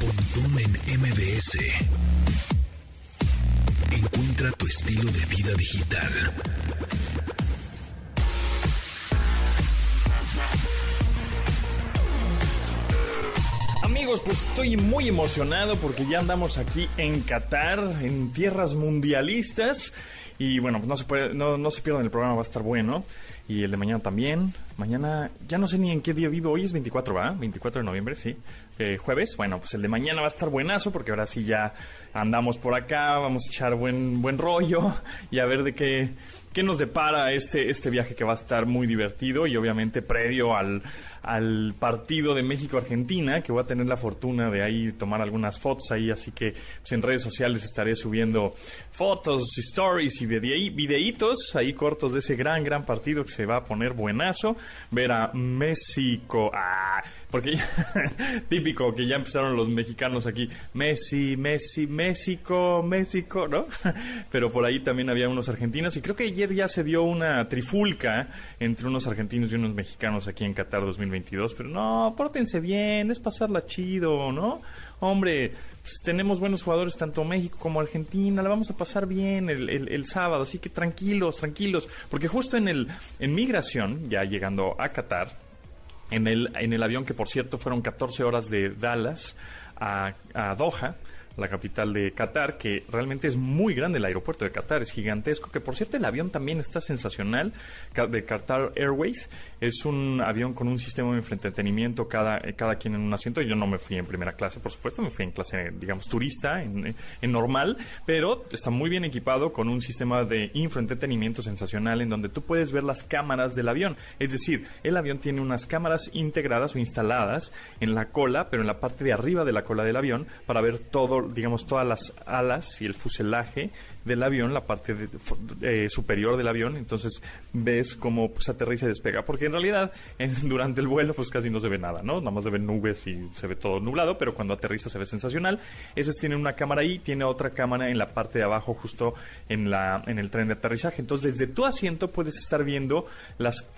Pontón en MBS. Encuentra tu estilo de vida digital. Amigos, pues estoy muy emocionado porque ya andamos aquí en Qatar, en tierras mundialistas. Y bueno, pues no se, puede, no, no se pierdan el programa, va a estar bueno. Y el de mañana también. Mañana, ya no sé ni en qué día vivo. Hoy es 24, ¿va? 24 de noviembre, sí. Eh, jueves. Bueno, pues el de mañana va a estar buenazo porque ahora sí ya andamos por acá. Vamos a echar buen, buen rollo y a ver de qué, qué nos depara este, este viaje que va a estar muy divertido y obviamente previo al, al partido de México-Argentina, que voy a tener la fortuna de ahí tomar algunas fotos ahí, así que pues, en redes sociales estaré subiendo fotos, stories y videi- videitos ahí cortos de ese gran, gran partido que se va a poner buenazo. Ver a México, ah, porque típico que ya empezaron los mexicanos aquí, Messi, Messi, México, México, ¿no? Pero por ahí también había unos argentinos y creo que ayer ya se dio una trifulca entre unos argentinos y unos mexicanos aquí en Qatar 2022, pero no, pórtense bien, es pasarla chido, ¿no? Hombre, pues tenemos buenos jugadores tanto México como Argentina, la vamos a pasar bien el, el- sábado, así que tranquilos, tranquilos, porque justo en el en migración, ya llegando a Qatar, en el, en el avión que por cierto fueron 14 horas de Dallas a, a Doha, la capital de Qatar, que realmente es muy grande el aeropuerto de Qatar, es gigantesco, que por cierto el avión también está sensacional, de Qatar Airways, es un avión con un sistema de entretenimiento, cada, eh, cada quien en un asiento, yo no me fui en primera clase, por supuesto, me fui en clase, digamos, turista, en, en normal, pero está muy bien equipado con un sistema de infoentretenimiento sensacional en donde tú puedes ver las cámaras del avión, es decir, el avión tiene unas cámaras integradas o instaladas en la cola, pero en la parte de arriba de la cola del avión, para ver todo, digamos, todas las alas y el fuselaje del avión, la parte de- eh, superior del avión, entonces ves cómo pues, aterriza y despega, porque en realidad durante el vuelo pues casi no se ve nada, ¿no? Nada más se ven nubes y se ve todo nublado, pero cuando aterriza se ve sensacional. Esos tienen una cámara ahí, tiene otra cámara en la parte de abajo justo en, la, en el tren de aterrizaje, entonces desde tu asiento puedes estar viendo las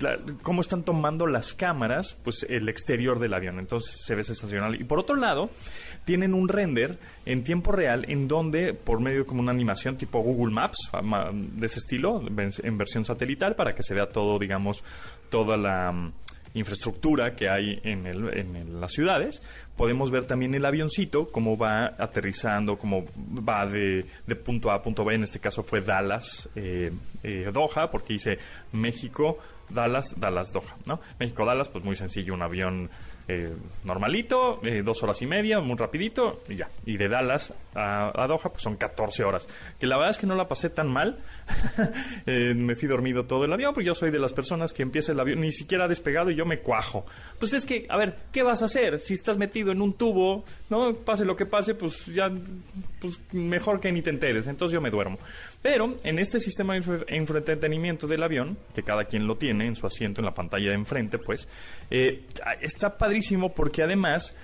la- cómo están tomando las cámaras pues el exterior del avión entonces se ve sensacional y por otro lado tienen un render en tiempo real en donde por medio de como una animación tipo Google Maps ama- de ese estilo en versión satelital para que se vea todo digamos toda la mm, infraestructura que hay en, el- en las ciudades. Podemos ver también el avioncito, cómo va aterrizando, cómo va de, de punto A a punto B. En este caso fue Dallas, eh, eh, Doha, porque hice México, Dallas, Dallas, Doha, ¿no? México, Dallas, pues muy sencillo, un avión eh, normalito, eh, dos horas y media, muy rapidito, y ya. Y de Dallas a, Doha, pues son 14 horas. Que la verdad es que no la pasé tan mal. Eh, me fui dormido todo el avión, porque yo soy de las personas que empieza el avión, ni siquiera ha despegado y yo me cuajo. Pues es que, a ver, ¿qué vas a hacer? Si estás metido en un tubo, ¿no? Pase lo que pase, pues ya, pues mejor que ni te enteres. Entonces yo me duermo. Pero en este sistema de infra- entretenimiento del avión, que cada quien lo tiene en su asiento, en la pantalla de enfrente, pues, eh, está padrísimo porque además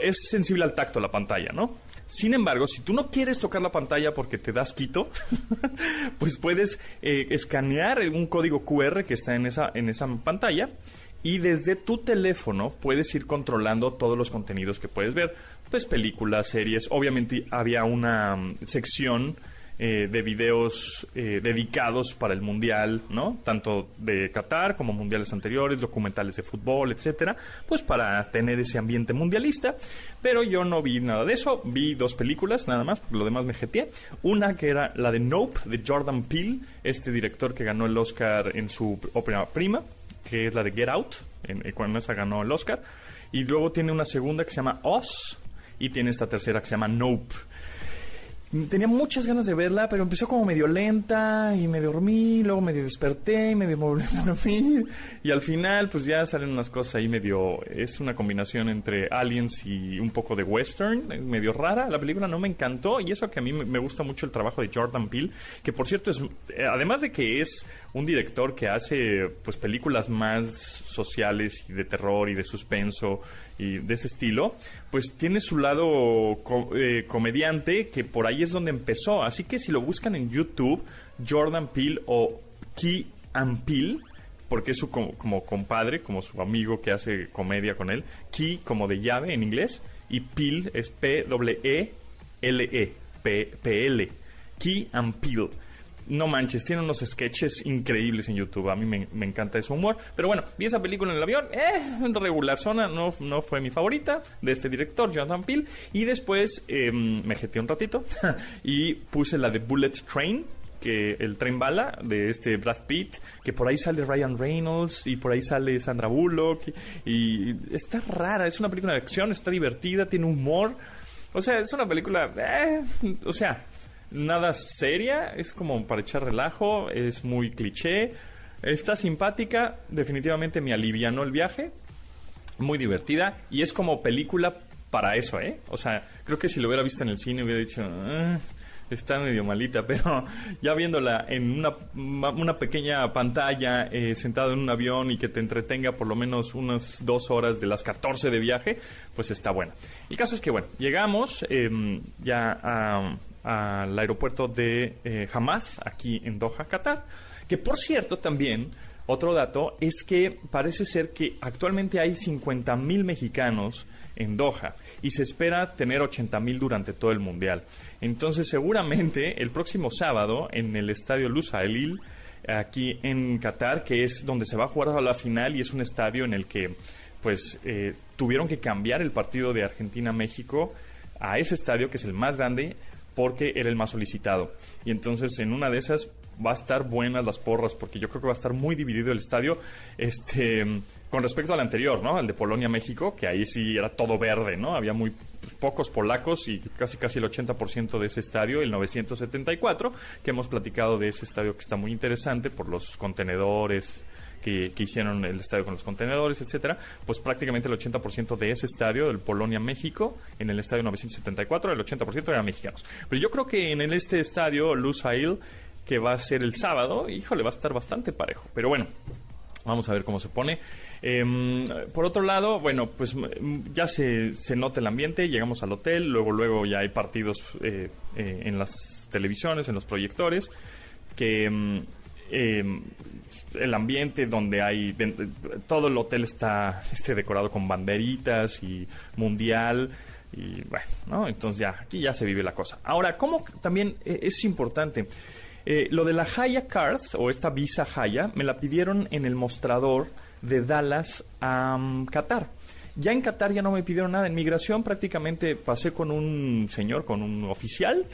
es sensible al tacto la pantalla, ¿no? Sin embargo, si tú no quieres tocar la pantalla porque te das quito, pues puedes eh, escanear un código QR que está en esa, en esa pantalla y desde tu teléfono puedes ir controlando todos los contenidos que puedes ver. Pues películas, series, obviamente había una mm, sección eh, de videos eh, dedicados para el mundial, ¿no? Tanto de Qatar como mundiales anteriores, documentales de fútbol, etcétera, pues para tener ese ambiente mundialista. Pero yo no vi nada de eso, vi dos películas nada más, porque lo demás me jeteé. Una que era la de Nope, de Jordan Peele, este director que ganó el Oscar en su ópera prima, que es la de Get Out, en, en cuando esa ganó el Oscar. Y luego tiene una segunda que se llama Us, y tiene esta tercera que se llama Nope. Tenía muchas ganas de verla, pero empezó como medio lenta y me dormí, luego medio desperté y medio me volví a dormir. Y al final, pues ya salen unas cosas ahí medio. Es una combinación entre aliens y un poco de western, medio rara. La película no me encantó y eso que a mí me me gusta mucho el trabajo de Jordan Peele, que por cierto es. eh, Además de que es un director que hace pues películas más sociales y de terror y de suspenso y de ese estilo, pues tiene su lado eh, comediante que por ahí es donde empezó. Así que si lo buscan en YouTube, Jordan Peele o Key and Peele, porque es su co- como compadre, como su amigo que hace comedia con él, Key como de llave en inglés y Peel es P-E-E-L-E, P-L, Key and Peel. No manches, tiene unos sketches increíbles en YouTube. A mí me, encanta ese humor. Pero bueno, vi esa película en el avión. Eh, regular zona, no, no fue mi favorita de este director, Jonathan Peel. Y después eh, me jeté un ratito y puse la de Bullet Train, que el tren bala de este Brad Pitt, que por ahí sale Ryan Reynolds y por ahí sale Sandra Bullock y, y está rara, es una película de acción, está divertida, tiene humor. O sea, es una película, eh, o sea, nada seria, es como para echar relajo, es muy cliché, está simpática, definitivamente me alivianó el viaje, muy divertida y es como película para eso, ¿eh? O sea, creo que si lo hubiera visto en el cine hubiera dicho... Ah, está medio malita, pero ya viéndola en una, una pequeña pantalla, eh, sentado en un avión y que te entretenga por lo menos unas dos horas de las 14 de viaje, pues está buena. El caso es que, bueno, llegamos eh, ya a, al aeropuerto de eh, Hamad, aquí en Doha, Qatar, que por cierto también... Otro dato es que parece ser que actualmente hay 50 mil mexicanos en Doha y se espera tener 80 mil durante todo el Mundial. Entonces seguramente el próximo sábado en el estadio Lusail aquí en Qatar, que es donde se va a jugar a la final y es un estadio en el que pues eh, tuvieron que cambiar el partido de Argentina-México a ese estadio que es el más grande porque era el más solicitado. Y entonces en una de esas va a estar buenas las porras, porque yo creo que va a estar muy dividido el estadio. Este, con respecto al anterior, ¿no? Al de Polonia-México, que ahí sí era todo verde, ¿no? Había muy pocos polacos y casi casi el 80% de ese estadio, el 974, que hemos platicado de ese estadio que está muy interesante por los contenedores, que, que, hicieron el estadio con los contenedores, etcétera, pues prácticamente el 80% de ese estadio, del Polonia-México, en el estadio 974, el 80% eran mexicanos. Pero yo creo que en este estadio, Lusail, que va a ser el sábado, híjole, va a estar bastante parejo. Pero bueno, vamos a ver cómo se pone. Eh, por otro lado, bueno, pues ya se, se, nota el ambiente, llegamos al hotel, luego, luego ya hay partidos eh, eh, en las televisiones, en los proyectores, que el ambiente donde hay, todo el hotel está este, decorado con banderitas y mundial. Y bueno, ¿no? Entonces ya, aquí ya se vive la cosa. Ahora, ¿cómo también es importante? Eh, lo de la Haya Card, o esta visa Haya, me la pidieron en el mostrador de Dallas a um, Qatar. Ya en Qatar ya no me pidieron nada. En migración prácticamente pasé con un señor, con un oficial,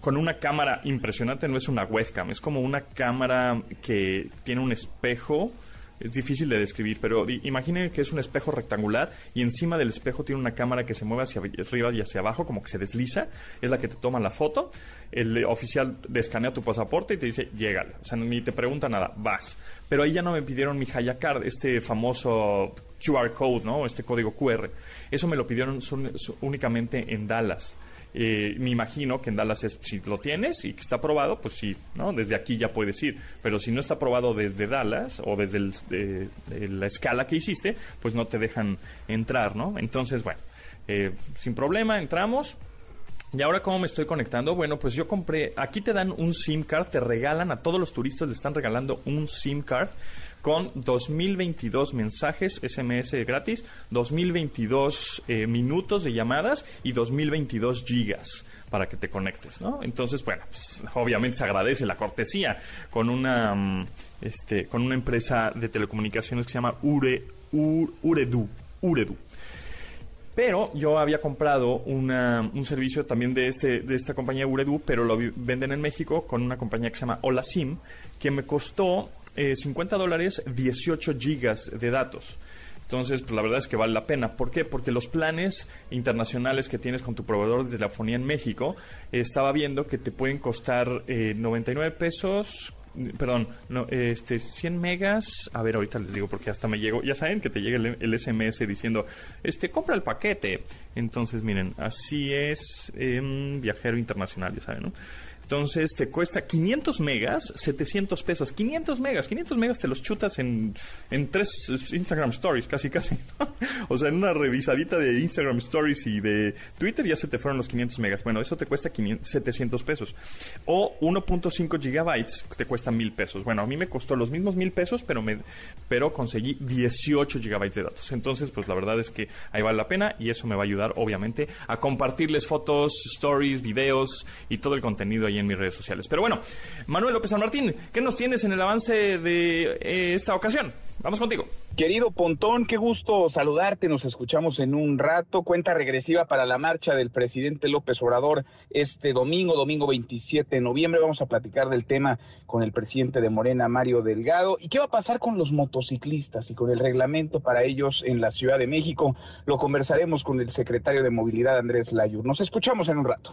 con una cámara impresionante. No es una webcam, es como una cámara que tiene un espejo es difícil de describir, pero imaginen que es un espejo rectangular y encima del espejo tiene una cámara que se mueve hacia arriba y hacia abajo, como que se desliza, es la que te toma la foto, el oficial escanea tu pasaporte y te dice, llégale, o sea, ni te pregunta nada, vas. Pero ahí ya no me pidieron mi Haya Card, este famoso QR code, ¿no? Este código QR. Eso me lo pidieron únicamente en Dallas. Eh, me imagino que en Dallas es, si lo tienes y que está aprobado, pues sí, ¿no? Desde aquí ya puedes ir. Pero si no está aprobado desde Dallas o desde la escala que hiciste, pues no te dejan entrar, ¿no? Entonces, bueno, eh, sin problema, entramos. ¿Y ahora cómo me estoy conectando? Bueno, pues yo compré, aquí te dan un SIM card, te regalan, a todos los turistas le están regalando un SIM card con 2022 mensajes SMS gratis, 2022 eh, minutos de llamadas y 2022 gigas para que te conectes, ¿no? Entonces, bueno, pues, obviamente se agradece la cortesía con una, mm, este, con una empresa de telecomunicaciones que se llama Ure, Uredu, Uredu. Pero yo había comprado una, un servicio también de, este, de esta compañía Uredu, pero lo venden en México con una compañía que se llama Hola SIM, que me costó 50 eh, dólares, 18 gigas de datos. Entonces, pues la verdad es que vale la pena. ¿Por qué? Porque los planes internacionales que tienes con tu proveedor de telefonía en México, estaba viendo que te pueden costar 99 eh, pesos perdón, no, este, 100 megas, a ver, ahorita les digo porque hasta me llegó, ya saben que te llega el, SMS diciendo, este, compra el paquete. Entonces, miren, así es, viajero internacional, ya saben, ¿no? Entonces te cuesta 500 megas, 700 pesos. 500 megas, 500 megas te los chutas en, en tres Instagram Stories, casi, casi. o sea, en una revisadita de Instagram Stories y de Twitter ya se te fueron los 500 megas. Bueno, eso te cuesta 700 pesos. O 1.5 gigabytes te cuesta mil pesos. Bueno, a mí me costó los mismos mil pesos, pero, me, pero conseguí 18 gigabytes de datos. Entonces, pues la verdad es que ahí vale la pena y eso me va a ayudar, obviamente, a compartirles fotos, stories, videos y todo el contenido ahí en mis redes sociales. Pero bueno, Manuel López San Martín, ¿qué nos tienes en el avance de eh, esta ocasión? Vamos contigo. Querido Pontón, qué gusto saludarte. Nos escuchamos en un rato. Cuenta regresiva para la marcha del presidente López Obrador este domingo, domingo 27 de noviembre. Vamos a platicar del tema con el presidente de Morena, Mario Delgado. ¿Y qué va a pasar con los motociclistas y con el reglamento para ellos en la Ciudad de México? Lo conversaremos con el secretario de Movilidad, Andrés Layur. Nos escuchamos en un rato.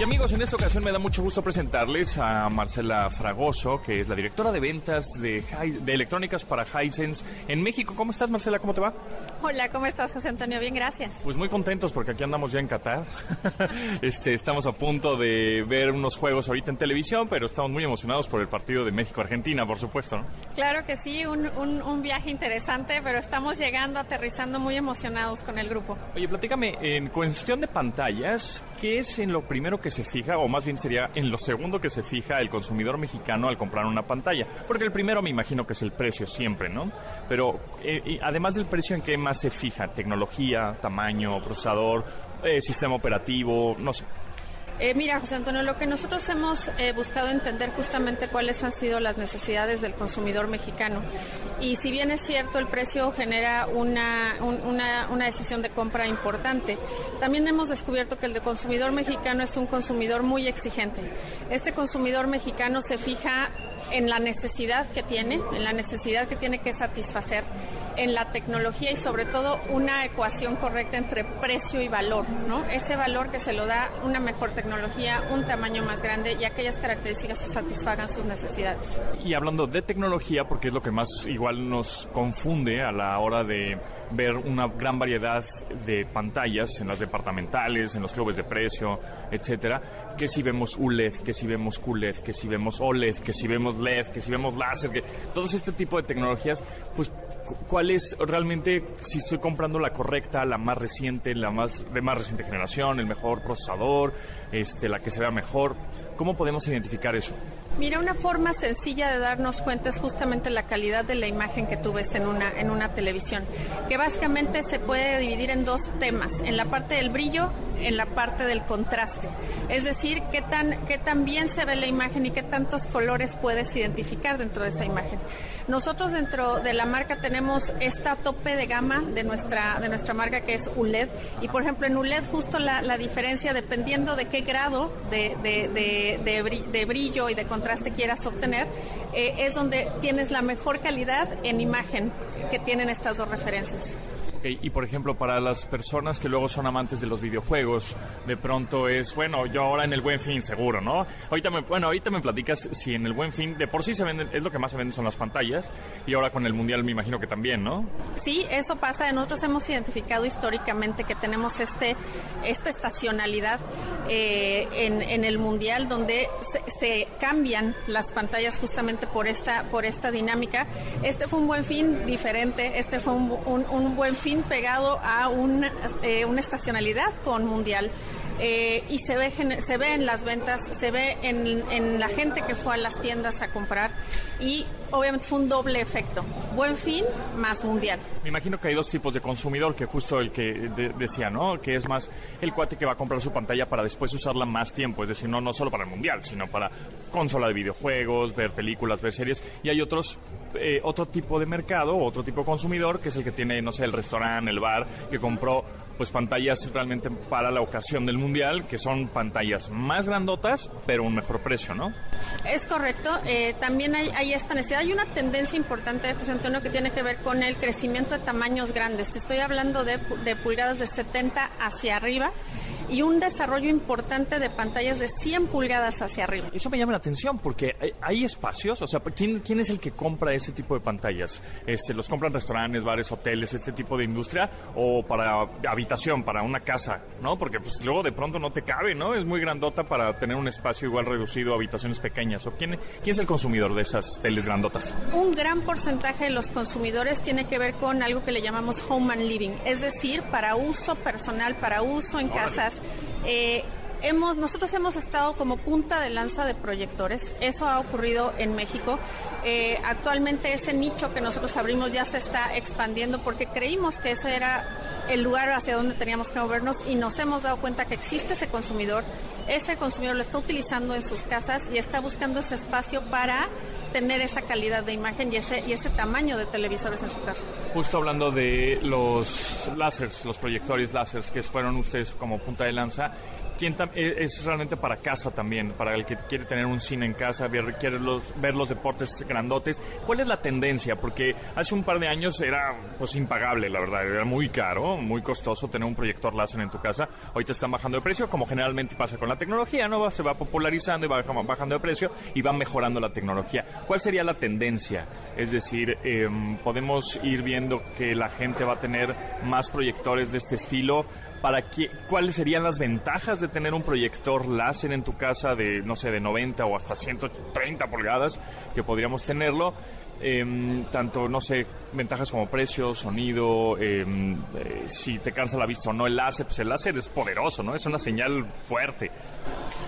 Y amigos, en esta ocasión me da mucho gusto presentarles a Marcela Fragoso, que es la directora de ventas de, de electrónicas para Hisense en México. ¿Cómo estás, Marcela? ¿Cómo te va? Hola, ¿cómo estás, José Antonio? Bien, gracias. Pues muy contentos porque aquí andamos ya en Qatar. este, estamos a punto de ver unos juegos ahorita en televisión, pero estamos muy emocionados por el partido de México-Argentina, por supuesto. ¿no? Claro que sí, un, un- un viaje interesante, pero estamos llegando, aterrizando muy emocionados con el grupo. Oye, platícame, en cuestión de pantallas, ¿qué es en lo primero que se fija, o más bien sería en lo segundo que se fija el consumidor mexicano al comprar una pantalla? Porque el primero me imagino que es el precio siempre, ¿no? Pero eh, además del precio, ¿en qué más se fija? ¿Tecnología, tamaño, procesador, eh, sistema operativo? No sé. Eh, mira, José Antonio, lo que nosotros hemos eh, buscado entender justamente cuáles han sido las necesidades del consumidor mexicano. Y si bien es cierto, el precio genera una, un- una, una decisión de compra importante, también hemos descubierto que el de consumidor mexicano es un consumidor muy exigente. Este consumidor mexicano se fija en la necesidad que tiene, en la necesidad que tiene que satisfacer, en la tecnología y sobre todo una ecuación correcta entre precio y valor, ¿no? Ese valor que se lo da una mejor tecnología, un tamaño más grande y aquellas características que satisfagan sus necesidades. Y hablando de tecnología, porque es lo que más igual nos confunde a la hora de ver una gran variedad de pantallas en las departamentales, en los clubes de precio, etcétera, que si vemos ULED, que si vemos QLED, que si vemos OLED, que si vemos LED, que si vemos láser, que todos este tipo de tecnologías, pues cuál es realmente si estoy comprando la correcta, la más reciente, la más de más reciente generación, el mejor procesador, este la que se vea mejor, ¿cómo podemos identificar eso? Mira, una forma sencilla de darnos cuenta es justamente la calidad de la imagen que tú ves en una, en una televisión, que básicamente se puede dividir en dos temas, en la parte del brillo, en la parte del contraste. Es decir, qué tan, qué tan bien se ve la imagen y qué tantos colores puedes identificar dentro de esa imagen. Nosotros dentro de la marca tenemos esta tope de gama de nuestra, de nuestra marca que es ULED. Y por ejemplo, en ULED justo la, la diferencia, dependiendo de qué grado de, de- de- de bri- de brillo y de contraste quieras obtener, eh, es donde tienes la mejor calidad en imagen que tienen estas dos referencias. Y por ejemplo, para las personas que luego son amantes de los videojuegos, de pronto es, bueno, yo ahora en el Buen Fin seguro, ¿no? Ahorita me, bueno, ahorita me platicas si en el Buen Fin de por sí se venden, es lo que más se vende son las pantallas, y ahora con el Mundial me imagino que también, ¿no? Sí, eso pasa. Nosotros hemos identificado históricamente que tenemos este, esta estacionalidad eh, en, en el mundial donde se, se cambian las pantallas justamente por esta, por esta dinámica. Este fue un buen fin diferente. Este fue un, un- un buen fin pegado a una, eh, una estacionalidad con mundial. Eh, y se ve, se ve en las ventas, se ve en, en la gente que fue a las tiendas a comprar y obviamente fue un doble efecto, buen fin más mundial. Me imagino que hay dos tipos de consumidor, que justo el que de- decía, ¿no? Que es más el cuate que va a comprar su pantalla para después usarla más tiempo, es decir, no, no solo para el mundial, sino para consola de videojuegos, ver películas, ver series, y hay otros eh, otro tipo de mercado, otro tipo de consumidor, que es el que tiene, no sé, el restaurante, el bar, que compró pues pantallas realmente para la ocasión del mundial, que son pantallas más grandotas, pero un mejor precio, ¿no? Es correcto. eh, también hay, esta necesidad. Hay una tendencia importante, José Antonio, que tiene que ver con el crecimiento de tamaños grandes. Te estoy hablando de pulgadas de 70 hacia arriba. Y un desarrollo importante de pantallas de 100 pulgadas hacia arriba. Eso me llama la atención porque hay, hay espacios, o sea, ¿quién, ¿quién es el que compra ese tipo de pantallas? Este, ¿Los compran restaurantes, bares, hoteles, este tipo de industria? ¿O para habitación, para una casa? ¿No? Porque pues luego de pronto no te cabe, ¿no? Es muy grandota para tener un espacio igual reducido, habitaciones pequeñas. ¿O quién, quién es el consumidor de esas teles grandotas? Un gran porcentaje de los consumidores tiene que ver con algo que le llamamos home and living, es decir, para uso personal, para uso en casas. Eh, hemos, nosotros hemos estado como punta de lanza de proyectores. Eso ha ocurrido en México. Eh, actualmente ese nicho que nosotros abrimos ya se está expandiendo porque creímos que ese era el lugar hacia donde teníamos que movernos y nos hemos dado cuenta que existe ese consumidor. Ese consumidor lo está utilizando en sus casas y está buscando ese espacio para tener esa calidad de imagen y ese, y ese tamaño de televisores en su casa. Justo hablando de los láseres, los proyectores láseres que fueron ustedes como punta de lanza, ¿quién e, es realmente para casa también, para el que quiere tener un cine en casa, ver, quiere los, ver los deportes grandotes. ¿Cuál es la tendencia? Porque hace un par de años era pues impagable, la verdad, era muy caro, muy costoso tener un proyector láser en tu casa. Hoy te están bajando de precio, como generalmente pasa con la tecnología, ¿no? Se va popularizando y va bajando de precio y va mejorando la tecnología. ¿Cuál sería la tendencia? Es decir, em, podemos ir viendo que la gente va a tener más proyectores de este estilo para qué, cuáles serían las ventajas de tener un proyector láser en tu casa de, no sé, de 90 o hasta 130 pulgadas, que podríamos tenerlo. Em, tanto, no sé, ventajas como precio, sonido, em, eh, si te cansa la vista o no el láser, pues el láser es poderoso, ¿no? Es una señal fuerte.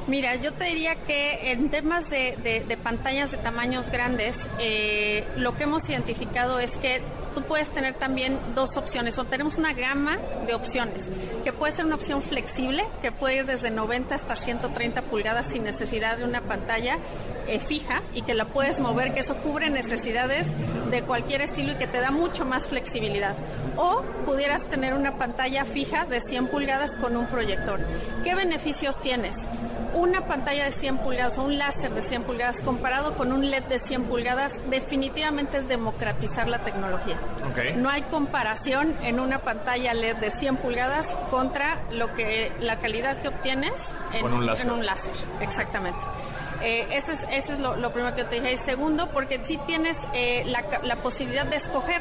Mira, yo te diría que en temas de, pantallas de tamaños grandes, eh, lo que hemos identificado es que tú puedes tener también dos opciones, o tenemos una gama de opciones, que puede ser una opción flexible, que puede ir desde 90 hasta 130 pulgadas sin necesidad de una pantalla eh, fija y que la puedes mover, que eso cubre necesidades de cualquier estilo y que te da mucho más flexibilidad. O pudieras tener una pantalla fija de 100 pulgadas con un proyector. ¿Qué beneficios tienes? Una pantalla de 100 pulgadas o un láser de 100 pulgadas comparado con un LED de 100 pulgadas definitivamente es democratizar la tecnología. No hay comparación en una pantalla LED de 100 pulgadas contra lo que la calidad que obtienes en, un, láser. Exactamente. Eh, ese es, ese es lo, primero que te dije. Y segundo, porque sí tienes eh, la, la posibilidad de escoger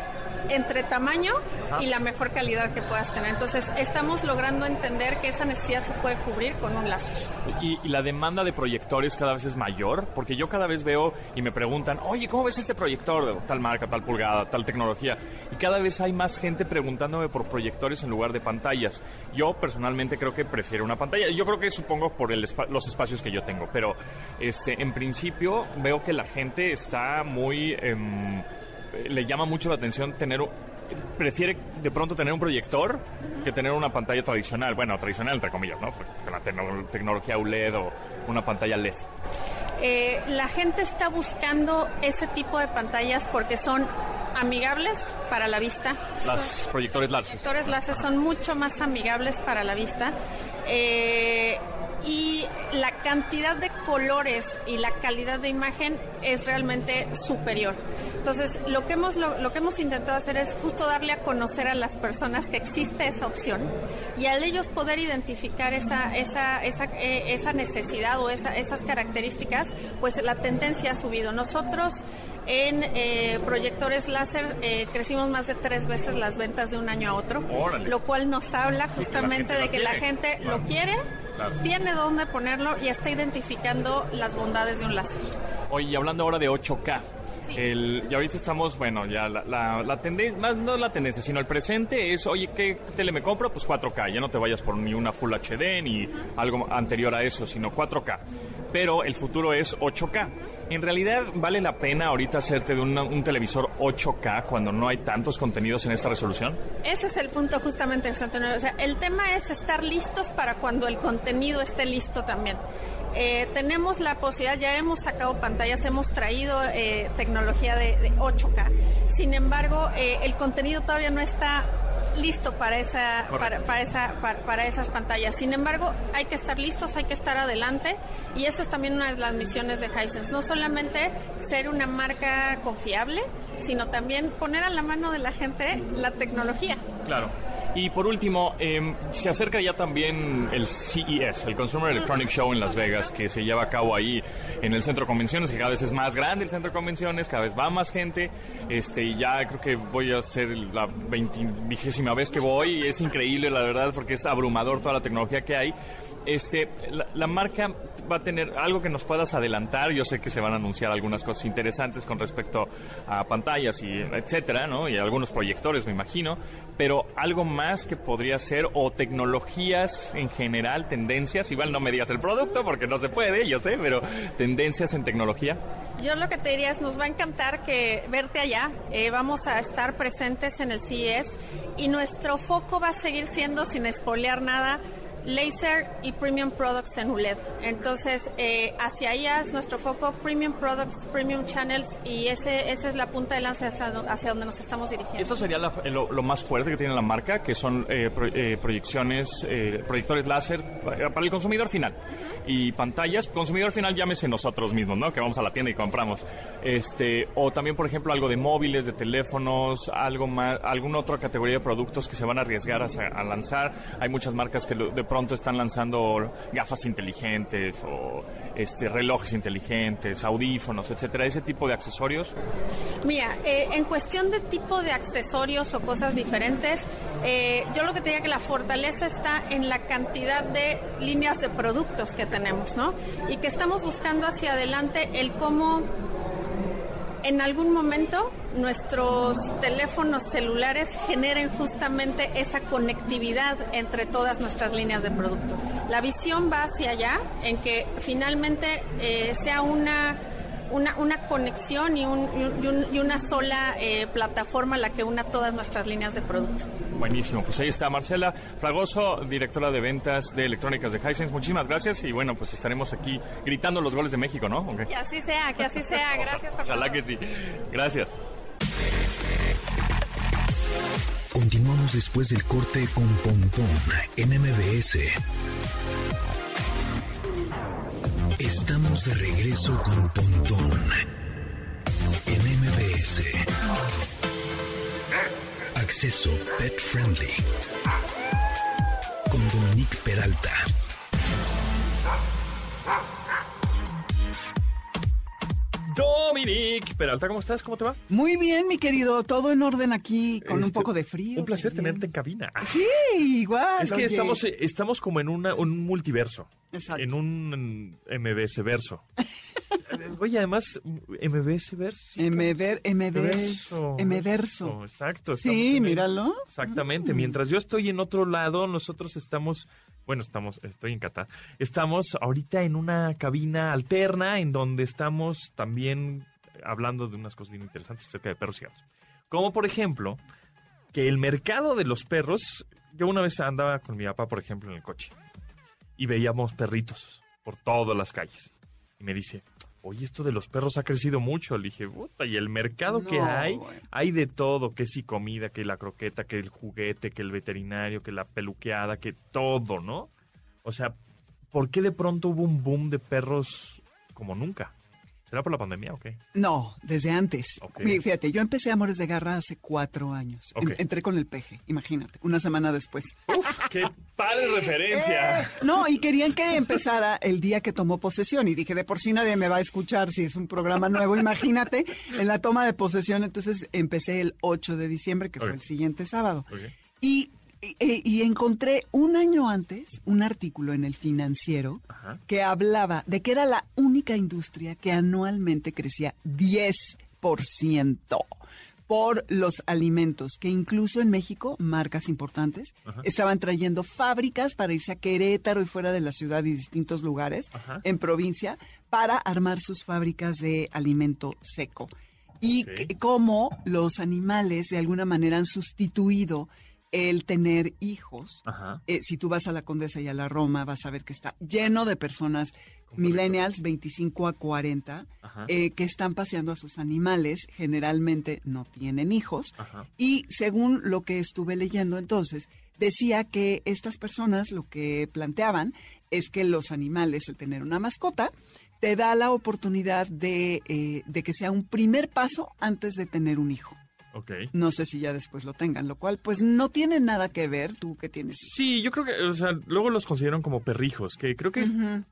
entre tamaño y la mejor calidad que puedas tener. Entonces, estamos logrando entender que esa necesidad se puede cubrir con un láser. ¿Y, la demanda de proyectores cada vez es mayor? Porque yo cada vez veo y me preguntan, oye, ¿cómo ves este proyector? Tal marca, tal pulgada, tal tecnología. Y cada vez hay más gente preguntándome por proyectores en lugar de pantallas. Yo personalmente creo que prefiero una pantalla. Yo creo que supongo por el los espacios que yo tengo. Pero este, en principio veo que la gente está muy... Em, le llama mucho la atención tener prefiere de pronto tener un proyector que tener una pantalla tradicional, bueno, tradicional entre comillas, ¿no? Con la tecnología OLED o una pantalla LED. Eh, la gente está buscando ese tipo de pantallas porque son amigables para la vista. Los proyectores láser. Los proyectores láser son mucho más amigables para la vista. Eh, y la cantidad de colores y la calidad de imagen es realmente superior. Entonces, lo que hemos lo, que hemos intentado hacer es justo darle a conocer a las personas que existe esa opción y al ellos poder identificar esa esa esa, eh, esa necesidad o esa, esas características, pues la tendencia ha subido. Nosotros en eh, proyectores láser eh, crecimos más de tres veces las ventas de un año a otro, lo cual nos habla justamente de que la gente lo quiere tiene dónde ponerlo y está identificando las bondades de un láser. Oye, y hablando ahora de 8K, el, y ahorita estamos, bueno, ya la, la, tendencia, más no la tendencia, sino el presente es, oye, ¿qué tele me compro? Pues 4K, ya no te vayas por ni una Full HD ni algo anterior a eso, sino 4K. Pero el futuro es 8K. En realidad, ¿vale la pena ahorita hacerte de un televisor 8K cuando no hay tantos contenidos en esta resolución? Ese es el punto justamente, O sea, el tema es estar listos para cuando el contenido esté listo también. Eh, tenemos la posibilidad, ya hemos sacado pantallas, hemos traído eh, tecnología de, 8K. Sin embargo, eh, el contenido todavía no está listo para esa para, esa para, esas pantallas. Sin embargo, hay que estar listos, hay que estar adelante y eso es también una de las misiones de Hisense, no solamente ser una marca confiable, sino también poner a la mano de la gente la tecnología. Claro. Y por último, em, se acerca ya también el CES, el Consumer Electronic Show en Las Vegas, que se lleva a cabo ahí en el centro de convenciones, que cada vez es más grande el centro de convenciones, cada vez va más gente. Este, y ya creo que voy a ser la vigésima vez que voy. Y es increíble, la verdad, porque es abrumador toda la tecnología que hay. Este, la, marca va a tener algo que nos puedas adelantar. Yo sé que se van a anunciar algunas cosas interesantes con respecto a pantallas y etcétera, ¿no? Y algunos proyectores, me imagino. Pero algo más que podría ser o tecnologías en general, tendencias. Igual no me digas el producto porque no se puede, yo sé, pero tendencias en tecnología. Yo lo que te diría es, nos va a encantar que verte allá. Eh, vamos a estar presentes en el CES y nuestro foco va a seguir siendo, sin espolear nada, laser y premium products en ULED. Entonces, eh, hacia allá es nuestro foco, premium products, premium channels, y ese, esa es la punta de lanza hacia, hacia donde nos estamos dirigiendo. Eso sería lo, más fuerte que tiene la marca, que son eh, eh, proyecciones, proyectores láser para el consumidor final. Y pantallas, consumidor final llámese nosotros mismos, ¿no? Que vamos a la tienda y compramos. Este, o también, por ejemplo, algo de móviles, de teléfonos, algo más, alguna otra categoría de productos que se van a arriesgar a, lanzar. Hay muchas marcas que de pronto están lanzando gafas inteligentes o este, relojes inteligentes, audífonos, etcétera, ese tipo de accesorios. Mira, eh, en cuestión de tipo de accesorios o cosas diferentes, eh, yo lo que te diría que la fortaleza está en la cantidad de líneas de productos que tenemos, ¿no? Y que estamos buscando hacia adelante el cómo en algún momento nuestros teléfonos celulares generen justamente esa conectividad entre todas nuestras líneas de producto. La visión va hacia allá, en que finalmente eh, sea una una, una conexión y, un, y, una sola eh, plataforma la que una todas nuestras líneas de producto. Buenísimo, pues ahí está Marcela Fragoso, directora de ventas de electrónicas de Hisense. Muchísimas gracias y bueno, pues estaremos aquí gritando los goles de México, ¿no? Que así sea, que así sea. Gracias. Por Ojalá que sí. Gracias. Continuamos después del corte con Pontón en MBS. Estamos de regreso con Pontón en MBS. Acceso Pet Friendly con Dominique Peralta. Peralta, ¿cómo estás? ¿Cómo te va? Muy bien, mi querido. Todo en orden aquí, con un este, poco de frío. Un placer tenerte en cabina. Sí, igual. Es que estamos, eh, estamos como en un multiverso. Exacto. En un MBS verso. Oye, además, MBS verso. MBR, MBS, verso. Exacto. Sí, míralo. Exactamente. Mientras yo estoy en otro lado, nosotros estamos bueno, estamos, estoy en Qatar. Estamos ahorita en una cabina alterna en donde estamos también hablando de unas cosas bien interesantes acerca de perros y gatos. Como por ejemplo, que el mercado de los perros, yo una vez andaba con mi papá, por ejemplo, en el coche y veíamos perritos por todas las calles. Y me dice, oye, esto de los perros ha crecido mucho. Le dije, puta, y el mercado que hay, hay de todo, que si comida, que la croqueta, que el juguete, que el veterinario, que la peluqueada, que todo, ¿no? O sea, ¿por qué de pronto hubo un boom de perros como nunca? ¿Será por la pandemia o qué? No, desde antes. Fíjate, yo empecé Amores de Garra hace cuatro años. entré con el peje, imagínate, una semana después. ¡Uf! ¡Qué padre referencia! Eh, no, y querían que empezara el día que tomó posesión. Y dije, de por sí nadie me va a escuchar si es un programa nuevo. Imagínate, en la toma de posesión. Entonces empecé el 8 de diciembre, que fue el siguiente sábado. Y eh, y, encontré un año antes un artículo en el financiero que hablaba de que era la única industria que anualmente crecía 10% por los alimentos, que incluso en México, marcas importantes, estaban trayendo fábricas para irse a Querétaro y fuera de la ciudad y distintos lugares en provincia para armar sus fábricas de alimento seco. Y cómo los animales de alguna manera han sustituido el tener hijos. Eh, si tú vas a la Condesa y a la Roma, vas a ver que está lleno de personas millennials, 25 a 40, eh, que están paseando a sus animales, generalmente no tienen hijos. Y según lo que estuve leyendo entonces, decía que estas personas lo que planteaban es que los animales, el tener una mascota, te da la oportunidad de, eh, de que sea un primer paso antes de tener un hijo. Ok. No sé si ya después lo tengan, lo cual pues no tiene nada que ver tú que tienes. Sí, yo creo que, o sea, luego los consideran como perrijos, que creo que es-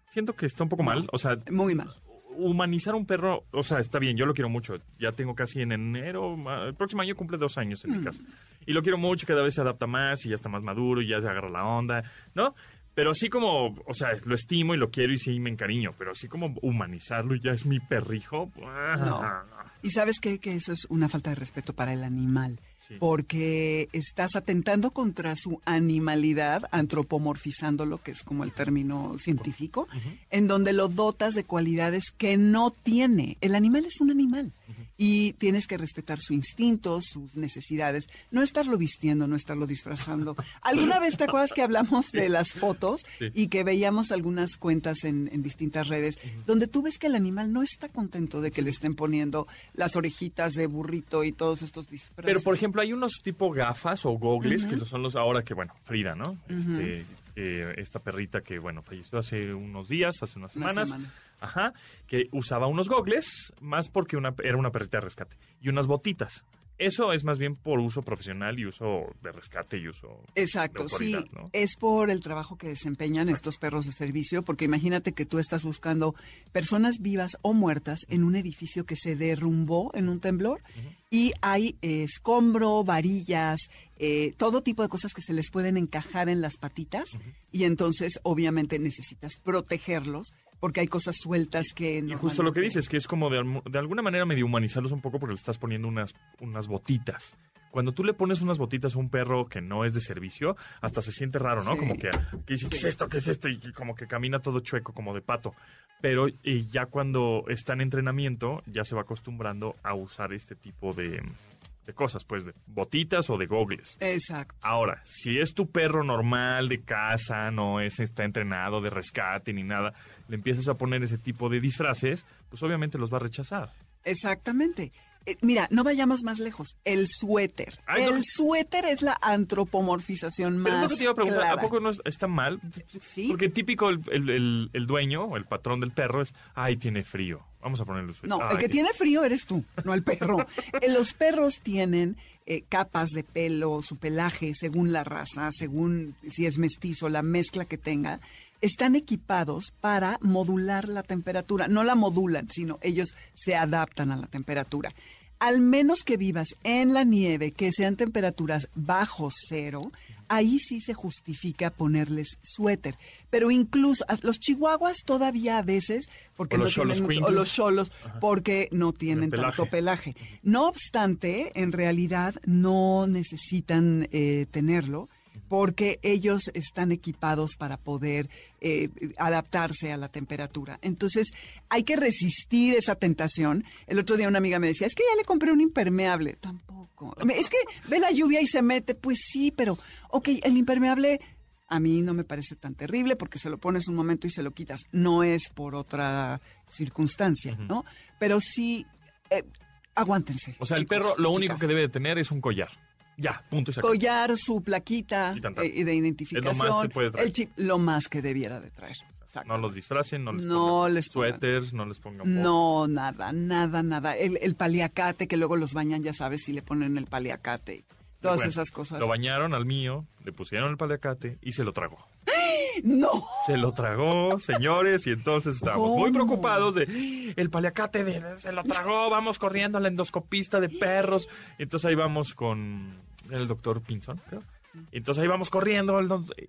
siento que está un poco mal. O sea, Muy mal. humanizar un perro, o sea, está bien, yo lo quiero mucho. Ya tengo casi en enero, el próximo año cumple dos años en mi casa. Y lo quiero mucho, cada vez se adapta más y ya está más maduro y ya se agarra la onda, ¿no? Pero así como, o sea, lo estimo y lo quiero y sí me encariño, pero así como humanizarlo y ya es mi perrijo. ah, Y sabes qué? que eso es una falta de respeto para el animal. Sí. Porque estás atentando contra su animalidad, antropomorfizándolo, que es como el término científico, en donde lo dotas de cualidades que no tiene. El animal es un animal y tienes que respetar su instinto, sus necesidades, no estarlo vistiendo, no estarlo disfrazando. ¿Alguna vez te acuerdas que hablamos de las fotos Sí. y que veíamos algunas cuentas en, en distintas redes donde tú ves que el animal no está contento de que le estén poniendo las orejitas de burrito y todos estos disfraces? Pero, por ejemplo, hay unos tipo gafas o gogles que son los ahora que, bueno, Frida, ¿no? Este, eh, esta perrita que, bueno, falleció hace unos días, hace unas Unas semanas. Ajá, que usaba unos gogles, más porque una, era una perrita de rescate, y unas botitas. Eso es más bien por uso profesional y uso de rescate y uso Exacto, de sí, es por el trabajo que desempeñan estos perros de servicio, porque imagínate que tú estás buscando personas vivas o muertas en un edificio que se derrumbó en un temblor y hay eh, escombro, varillas, eh, todo tipo de cosas que se les pueden encajar en las patitas y entonces obviamente necesitas protegerlos porque hay cosas sueltas que... Y justo lo que dices, que es como de, de alguna manera medio humanizarlos un poco porque le estás poniendo unas, unas botitas. Cuando tú le pones unas botitas a un perro que no es de servicio, hasta se siente raro, ¿no? Sí. Como que, ¿qué es esto? ¿Qué es esto? Y como que camina todo chueco, como de pato. Pero eh, ya cuando está en entrenamiento, ya se va acostumbrando a usar este tipo de, de cosas, pues de botitas o de gogles. Exacto. Ahora, si es tu perro normal de casa, no es está entrenado de rescate ni nada, le empiezas a poner ese tipo de disfraces, pues obviamente los va a rechazar. Exactamente. Eh, mira, no vayamos más lejos. El suéter. Ay, el no. suéter es la antropomorfización Pero es lo más que te iba a preguntar, clara. ¿a poco no es- está mal? Sí. Porque típico el, el- el- el dueño o el patrón del perro es, ay, tiene frío, vamos a ponerle. No, Ay, el que tiene frío eres tú, no el perro. Eh, Los perros tienen eh, capas de pelo, su pelaje, según la raza, según si es mestizo, la mezcla que tenga, están equipados para modular la temperatura. No la modulan, sino ellos se adaptan a la temperatura. Al menos que vivas en la nieve, que sean temperaturas bajo cero, ahí sí se justifica ponerles suéter. Pero incluso a- los chihuahuas todavía a veces, porque O no los tienen cholos o los cholos, porque no tienen pelaje. tanto pelaje. No obstante, en realidad no necesitan eh, tenerlo porque ellos están equipados para poder eh, adaptarse a la temperatura. Entonces, hay que resistir esa tentación. El otro día una amiga me decía, es que ya le compré un impermeable. Tampoco. Es que ve la lluvia y se mete. Pues sí, pero, ok, el impermeable a mí no me parece tan terrible porque se lo pones un momento y se lo quitas. No es por otra circunstancia, ¿no? Pero sí, eh, aguántense. O sea, el perro lo único que debe de tener es un collar. Ya, punto y collar, su plaquita Y de identificación, el chip, lo más que debiera de traer. Exacto. No los disfracen, no les No pongan les pongan. suéteres, no les pongan No, nada, nada, nada. El, el paliacate que luego los bañan, ya sabes, si le ponen el paliacate. Todas Bueno, esas cosas. Lo bañaron al mío, le pusieron el paliacate y se lo tragó. No. Se lo tragó, señores, y entonces estábamos muy preocupados de el paliacate de, se lo tragó, vamos corriendo a la endoscopista de perros. Entonces ahí vamos con el doctor Pinson, creo. Entonces ahí vamos corriendo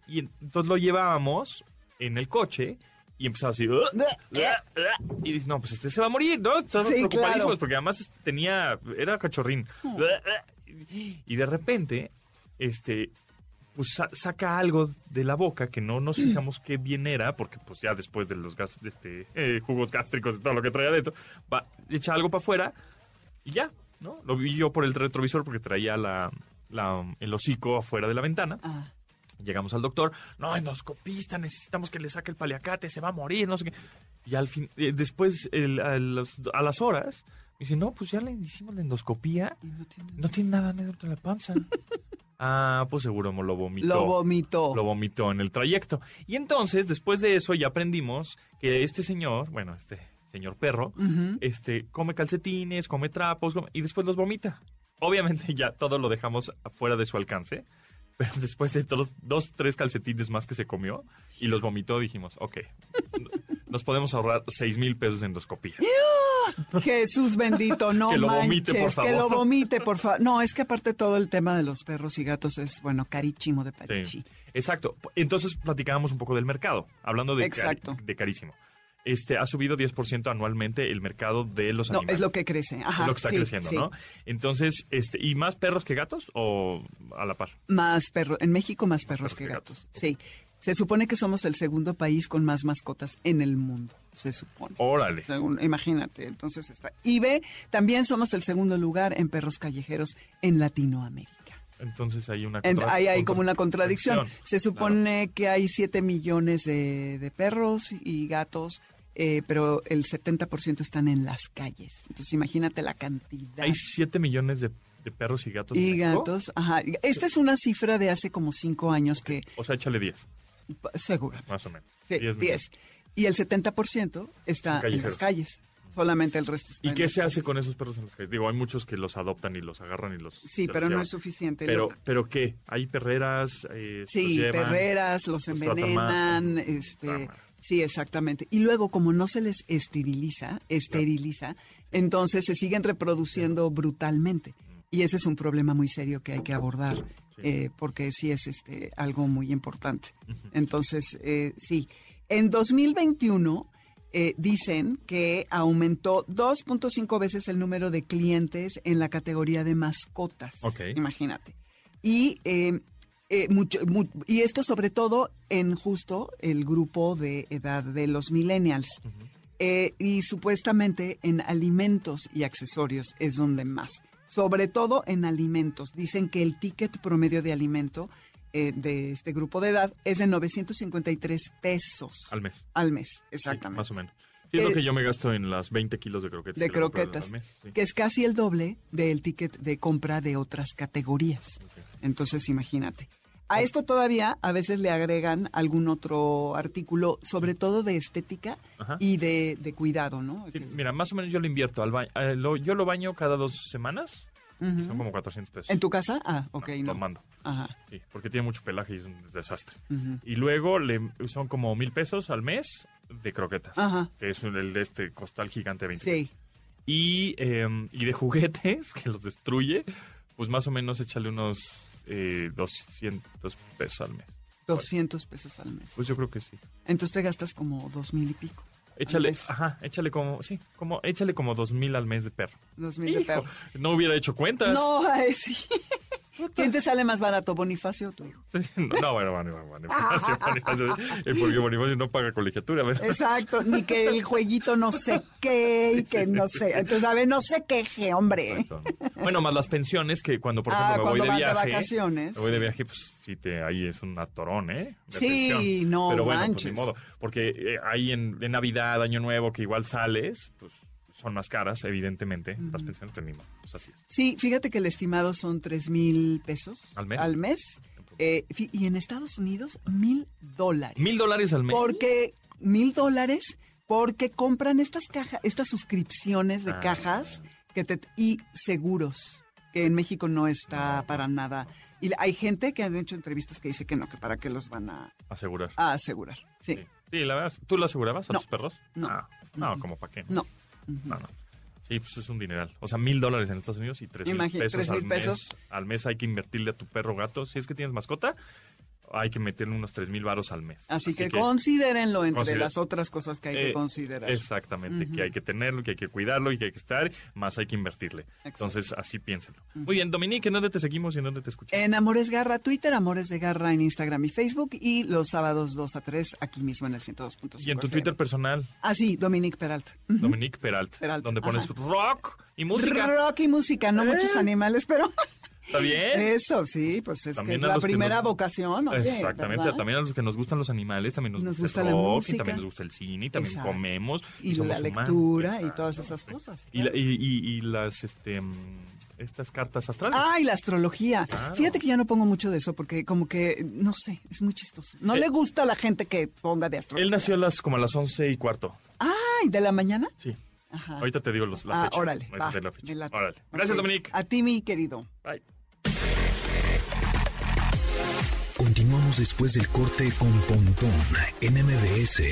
y entonces lo llevábamos en el coche y empezaba así y dice, no, pues este se va a morir, ¿no? Estamos Sí, preocupadísimos claro. porque además este, tenía, era cachorrín. Y de repente, este, pues sa- saca algo de la boca que no nos fijamos qué bien era, porque pues ya después de los gas, de este, eh, jugos gástricos y todo lo que traía adentro, va, echa algo para afuera y ya, ¿no? Lo vi yo por el retrovisor porque traía la, la- el hocico afuera de la ventana. Ah, Llegamos al doctor, no, endoscopista, necesitamos que le saque el paliacate, se va a morir, no sé qué. Y al fin, eh, después, el- a, los- a las horas, me dice, no, pues ya le hicimos la endoscopía, y no tiene- no tiene nada dentro de la panza. ah, pues seguro lo vomitó. Lo vomitó. Lo vomitó en el trayecto. Y entonces, después de eso, ya aprendimos que este señor, bueno, este señor perro, este, come calcetines, come trapos, come- y después los vomita. Obviamente ya todo lo dejamos fuera de su alcance, pero después de todos dos, tres calcetines más que se comió y los vomitó, dijimos, ok, nos podemos ahorrar seis mil pesos en endoscopía. Jesús bendito, no Que lo manches, vomite, por que lo favor. vomite, por favor. No, es que aparte todo el tema de los perros y gatos es, bueno, carísimo de parichi. Sí, exacto. Entonces platicábamos un poco del mercado, hablando de, cari- Exacto. de carísimo. Este ha subido 10% anualmente el mercado de los No, animales. es lo que crece. Ajá, Es lo que está sí, creciendo, sí. ¿no? Entonces, este, ¿y más perros que gatos o a la par? Más perros, en México más perros perros que que gatos. gatos. Sí. Se supone que somos el segundo país con más mascotas en el mundo, se supone. Órale. Según- imagínate, entonces está. Y ve, también somos el segundo lugar en perros callejeros en Latinoamérica. Entonces hay una contra- hay contra- como una contradicción. Se supone que hay 7 millones de, de perros y gatos, eh, pero el 70% están en las calles. Entonces imagínate la cantidad. Hay 7 millones de, de perros y gatos. y gatos, ajá. Esta es una cifra de hace como 5 años que, O sea, échale 10, pa- seguro. más o menos. Sí, 10 10. Y el 70% está en las calles. Solamente el resto está ¿Y en qué se hace con esos perros en las calles? Digo, hay muchos que los adoptan y los agarran y los. Sí, los pero no es suficiente. Pero, Lo- pero ¿qué? ¿Hay perreras? Eh, Sí, los llevan? perreras, los envenenan, este, Ah, sí, exactamente. Y luego, como no se les esteriliza, esteriliza, entonces se siguen reproduciendo brutalmente. Y ese es un problema muy serio que hay que abordar, eh, porque sí es este algo muy importante. Entonces, eh, sí. En 2021 eh, dicen que aumentó 2.5 veces el número de clientes en la categoría de mascotas. Ok. Imagínate. Y eh, eh, mucho, mu- y esto sobre todo en justo el grupo de edad de los millennials. Eh, y supuestamente en alimentos y accesorios es donde más. Sobre todo en alimentos. Dicen que el ticket promedio de alimento eh, de este grupo de edad es de 953 pesos. Al mes. Al mes, Sí, exactamente. más o menos. Sí, es lo Eh, que yo me gasto en las 20 kilos de croquetas. de que al croquetas, mes, sí. que es casi el doble del ticket de compra de otras categorías. Entonces, imagínate. A esto todavía a veces le agregan algún otro artículo, sobre todo de estética Ajá. y de, de cuidado, ¿no? Sí, mira, más o menos yo lo invierto. Al ba- eh, lo- yo lo baño cada dos semanas son como 400 pesos. ¿En tu casa? Ah, ok, No, no. Lo mando. Ajá. Sí, porque tiene mucho pelaje y es un desastre. Y luego le, son como mil pesos al mes de croquetas. Ajá. Que es el de este costal gigante de 20 Sí. Y, eh, y de juguetes, que los destruye, pues más o menos échale unos eh, 200 pesos al mes. 200 pesos al mes. Pues yo creo que sí. Entonces te gastas como dos mil y pico. Échale, ajá, échale como, sí, como, échale como dos mil al mes de perro. Dos mil de perro. no hubiera hecho cuentas. No, ay, sí. ¿Quién te sale más barato, Bonifacio o tu hijo? No, no, bueno, bueno, bueno, Bonifacio, Bonifacio, eh, porque Bonifacio no paga colegiatura, ¿verdad? Exacto, ni que el jueguito no sé qué y Sí, que sí, no sí, sé. sí. Entonces, a ver, no sé queje, hombre. Exacto. Bueno, más las pensiones que cuando, por Ah, ejemplo, me voy cuando de vas de viaje. vacaciones. Me voy de viaje, pues sí, te, ahí es un atorón, ¿eh? De Sí, pensión. no Pero bueno, pues manches. ni modo. Porque eh, ahí en, en Navidad, Año Nuevo, que igual sales, pues son más caras, evidentemente. Las pensiones, modo. Pues así es. Sí, fíjate que el estimado son tres mil pesos ¿Al mes? Al mes. Eh, y en Estados Unidos, mil dólares. Mil dólares al mes. Porque, mil dólares, porque compran estas cajas, estas suscripciones de Ah. cajas que te, y seguros, que en México no está para nada. Y hay gente que ha hecho entrevistas que dice que no, que para qué los van a, Asegurar. a asegurar. Sí. Sí. Sí, la verdad. ¿Tú lo asegurabas a No. tus perros? No. Ah, no, como para qué. No. No, no. Sí, pues es un dineral. O sea, mil dólares en Estados Unidos y tres mil pesos, 3,000 al, pesos. Mes, al mes hay que invertirle a tu perro o gato. Si es que tienes mascota, hay que meterle unos tres mil varos al mes. Así, que, considérenlo entre las otras cosas que hay que Eh, considerar. Exactamente, que hay que tenerlo, que hay que cuidarlo y que hay que estar, más hay que invertirle. Entonces, así piénselo. Muy bien, Dominique, ¿en dónde te seguimos y en dónde te escuchamos? En Amores Garra Twitter, Amores de Garra en Instagram y Facebook y los sábados 2 a 3 aquí mismo en el 102.5. y en tu. Twitter personal, Ah, sí, Dominique Peralta. Ujú. Dominique Peralta, Peralta, donde pones ajá. rock y música. Rock y música, no ¿Eh? muchos animales, pero ¿Está bien? eso sí, pues es que es la primera nos- vocación. oye, Exactamente, ¿verdad? también a los que nos gustan los animales, también nos, Nos gusta, gusta el la rock, y también nos gusta el cine, y también Exacto. comemos. Y somos la humanos. lectura y todas esas cosas. Y, la- y- y- y las, este, mm, estas cartas astrales. Ah, y la astrología. Claro. Fíjate que ya no pongo mucho de eso porque como que, no sé, es muy chistoso. No Eh, le gusta a la gente que ponga de astrología. Él nació a las, como a las once y cuarto. Ay, ¿de la mañana? Sí. Ajá. Ahorita te digo los, la Ah, fecha. órale, va, la fecha. Gracias, Ok. Dominique. A ti, mi querido. Bye. Continuamos después del corte con Pontón en MBS.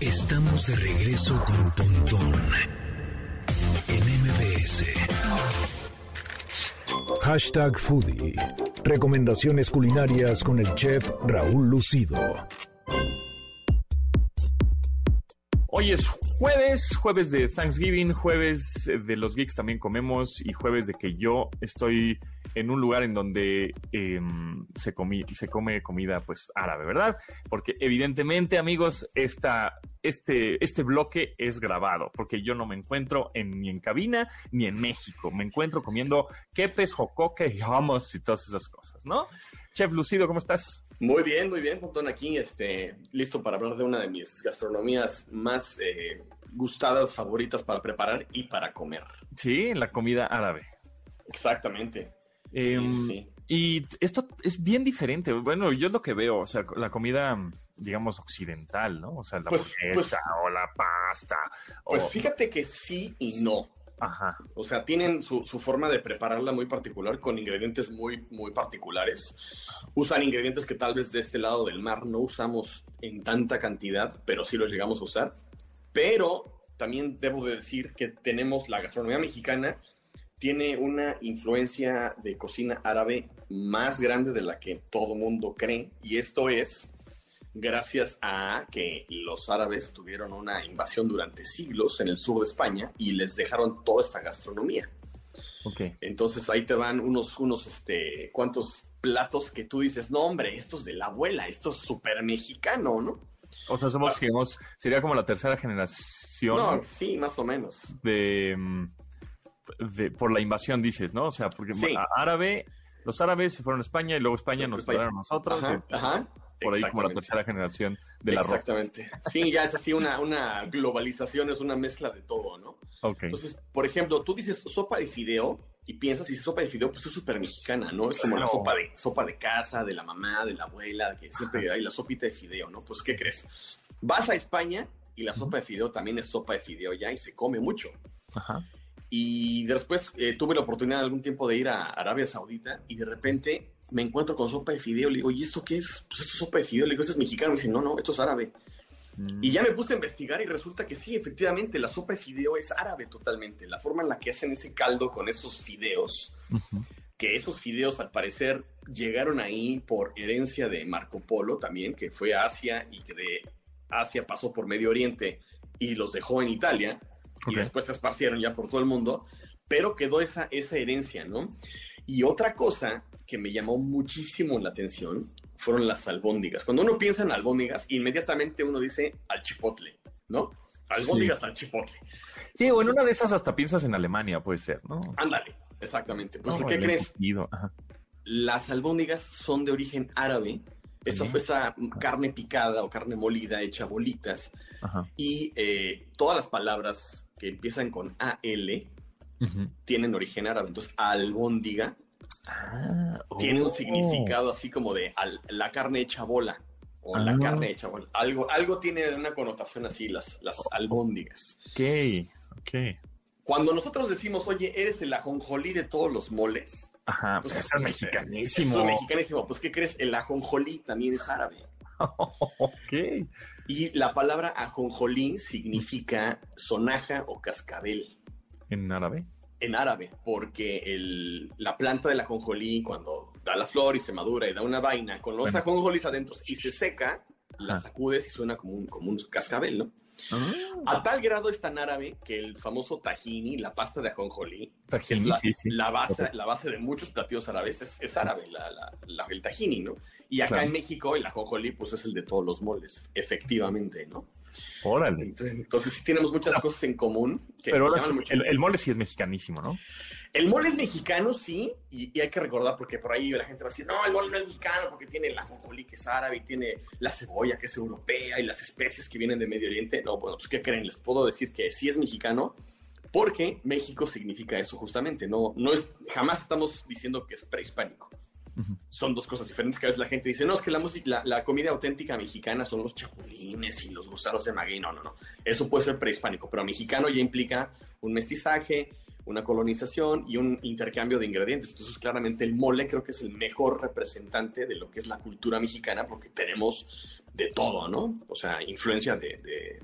Estamos de regreso con Pontón en MBS. Hashtag Foodie. Recomendaciones culinarias con el chef Raúl Lucido. Hoy es jueves, jueves de Thanksgiving, jueves eh, de los geeks también comemos y jueves de que yo estoy en un lugar en donde em, se, comi- se come comida pues árabe, ¿verdad? Porque evidentemente amigos, esta, este, este bloque es grabado porque yo no me encuentro en, ni en cabina ni en México, me encuentro comiendo quepes, jocoque y hummus y todas esas cosas, ¿no? Chef Lucido, ¿cómo estás? Muy bien, muy bien, Pontón, aquí, este, listo para hablar de una de mis gastronomías más eh, gustadas, favoritas para preparar y para comer. Sí, la comida árabe. Exactamente. Em, sí, sí. Y esto es bien diferente. Bueno, yo es lo que veo, o sea, la comida, digamos, occidental, ¿no? O sea, la Pues- pues- o la pasta. Pues o- fíjate que sí y no. Ajá. O sea, tienen su, su forma de prepararla muy particular, con ingredientes muy, muy particulares. Usan ingredientes que tal vez de este lado del mar no usamos en tanta cantidad, pero sí los llegamos a usar. Pero también debo de decir que tenemos la gastronomía mexicana, tiene una influencia de cocina árabe más grande de la que todo mundo cree, y esto es gracias a que los árabes tuvieron una invasión durante siglos en el sur de España y les dejaron toda esta gastronomía. Ok. Entonces ahí te van unos, unos, este, cuantos platos que tú dices, no hombre, esto es de la abuela, esto es súper mexicano, ¿no? O sea, somos, digamos, sería como la tercera generación No, sí, más o menos. de, mm, de- por la invasión, dices, ¿no? O sea, porque Sí. árabe, los árabes se fueron a España y luego España nos invadieron a nosotros. Ajá, y ajá. por ahí como la tercera generación de la ropa. Exactamente. Sí, ya es así una, una globalización, es una mezcla de todo, ¿no? Ok. Entonces, por ejemplo, tú dices sopa de fideo y piensas, y sopa de fideo, pues es súper mexicana, ¿no? Es como la Claro. sopa de, sopa de casa, de la mamá, de la abuela, que siempre hay la sopita de fideo, ¿no? Pues, ¿qué crees? Vas a España y la sopa de fideo también es sopa de fideo ya y se come mucho. Ajá. Y después eh, tuve la oportunidad algún tiempo de ir a Arabia Saudita y de repente me encuentro con sopa de fideo. Le digo, ¿y esto qué es? Pues esto es sopa de fideo. Le digo, ¿esto es mexicano? Me dice, no, no, esto es árabe. Y ya me puse a investigar y resulta que sí, efectivamente, la sopa de fideo es árabe totalmente. La forma en la que hacen ese caldo con esos fideos, que esos fideos al parecer llegaron ahí por herencia de Marco Polo también, que fue a Asia y que de Asia pasó por Medio Oriente y los dejó en Italia Ok. y después se esparcieron ya por todo el mundo, pero quedó esa, esa herencia, ¿no? Y otra cosa que me llamó muchísimo la atención fueron las albóndigas. Cuando uno piensa en albóndigas, inmediatamente uno dice al chipotle, ¿no? Albóndigas al chipotle. Sí, o en una de esas hasta piensas en Alemania, puede ser, ¿no? Ándale, exactamente. Pues, No, ¿qué crees? Las albóndigas son de origen árabe. Esa, esa carne picada o carne molida hecha bolitas. Ajá. Y eh, todas las palabras que empiezan con AL Ujú. tienen origen árabe. Entonces, albóndiga Ah, tiene un oh. significado así como de al- la carne hecha bola o la Ah. carne hecha bola. Algo, algo tiene una connotación así, las, las Oh. albóndigas. Ok, ok. Cuando nosotros decimos, oye, eres el ajonjolí de todos los moles, Ajá, pues pues es eh, mexicanísimo. Es mexicanísimo. Pues, ¿qué crees? El ajonjolí también es árabe. ok. Y la palabra ajonjolí significa sonaja o cascabel ¿En árabe? En árabe, porque el- la planta del ajonjolí, cuando da la flor y se madura y da una vaina con los Bueno. ajonjolís adentro y se seca, la sacudes y suena como un, como un cascabel, ¿no? Ah, A tal grado es tan árabe que el famoso tahini, la pasta de ajonjolí, es Tahini, la, sí, sí. la base, la base de muchos platillos árabes, es, es árabe, la, la- la- el tahini, ¿no? Y acá Claro. en México el ajonjolí, pues es el de todos los moles, efectivamente, ¿no? Órale. Entonces, entonces sí tenemos muchas cosas en común. Que Pero ahora sí, el, el mole sí es mexicanísimo, ¿no? El mole es mexicano, sí, y, y hay que recordar porque por ahí la gente va a decir, no, el mole no es mexicano porque tiene la ajonjolí que es árabe y tiene la cebolla que es europea y las especies que vienen de Medio Oriente. No, bueno, pues ¿qué creen? Les puedo decir que sí es mexicano porque México significa eso justamente. No, no es, jamás estamos diciendo que es prehispánico. Son dos cosas diferentes que a veces la gente dice, no, es que la, música, la, la comida auténtica mexicana son los chapulines y los gusanos de maguey. No, no, no. Eso puede ser prehispánico, pero mexicano ya implica un mestizaje, una colonización y un intercambio de ingredientes. Entonces, claramente el mole creo que es el mejor representante de lo que es la cultura mexicana porque tenemos de todo, ¿no? O sea, influencia de, de,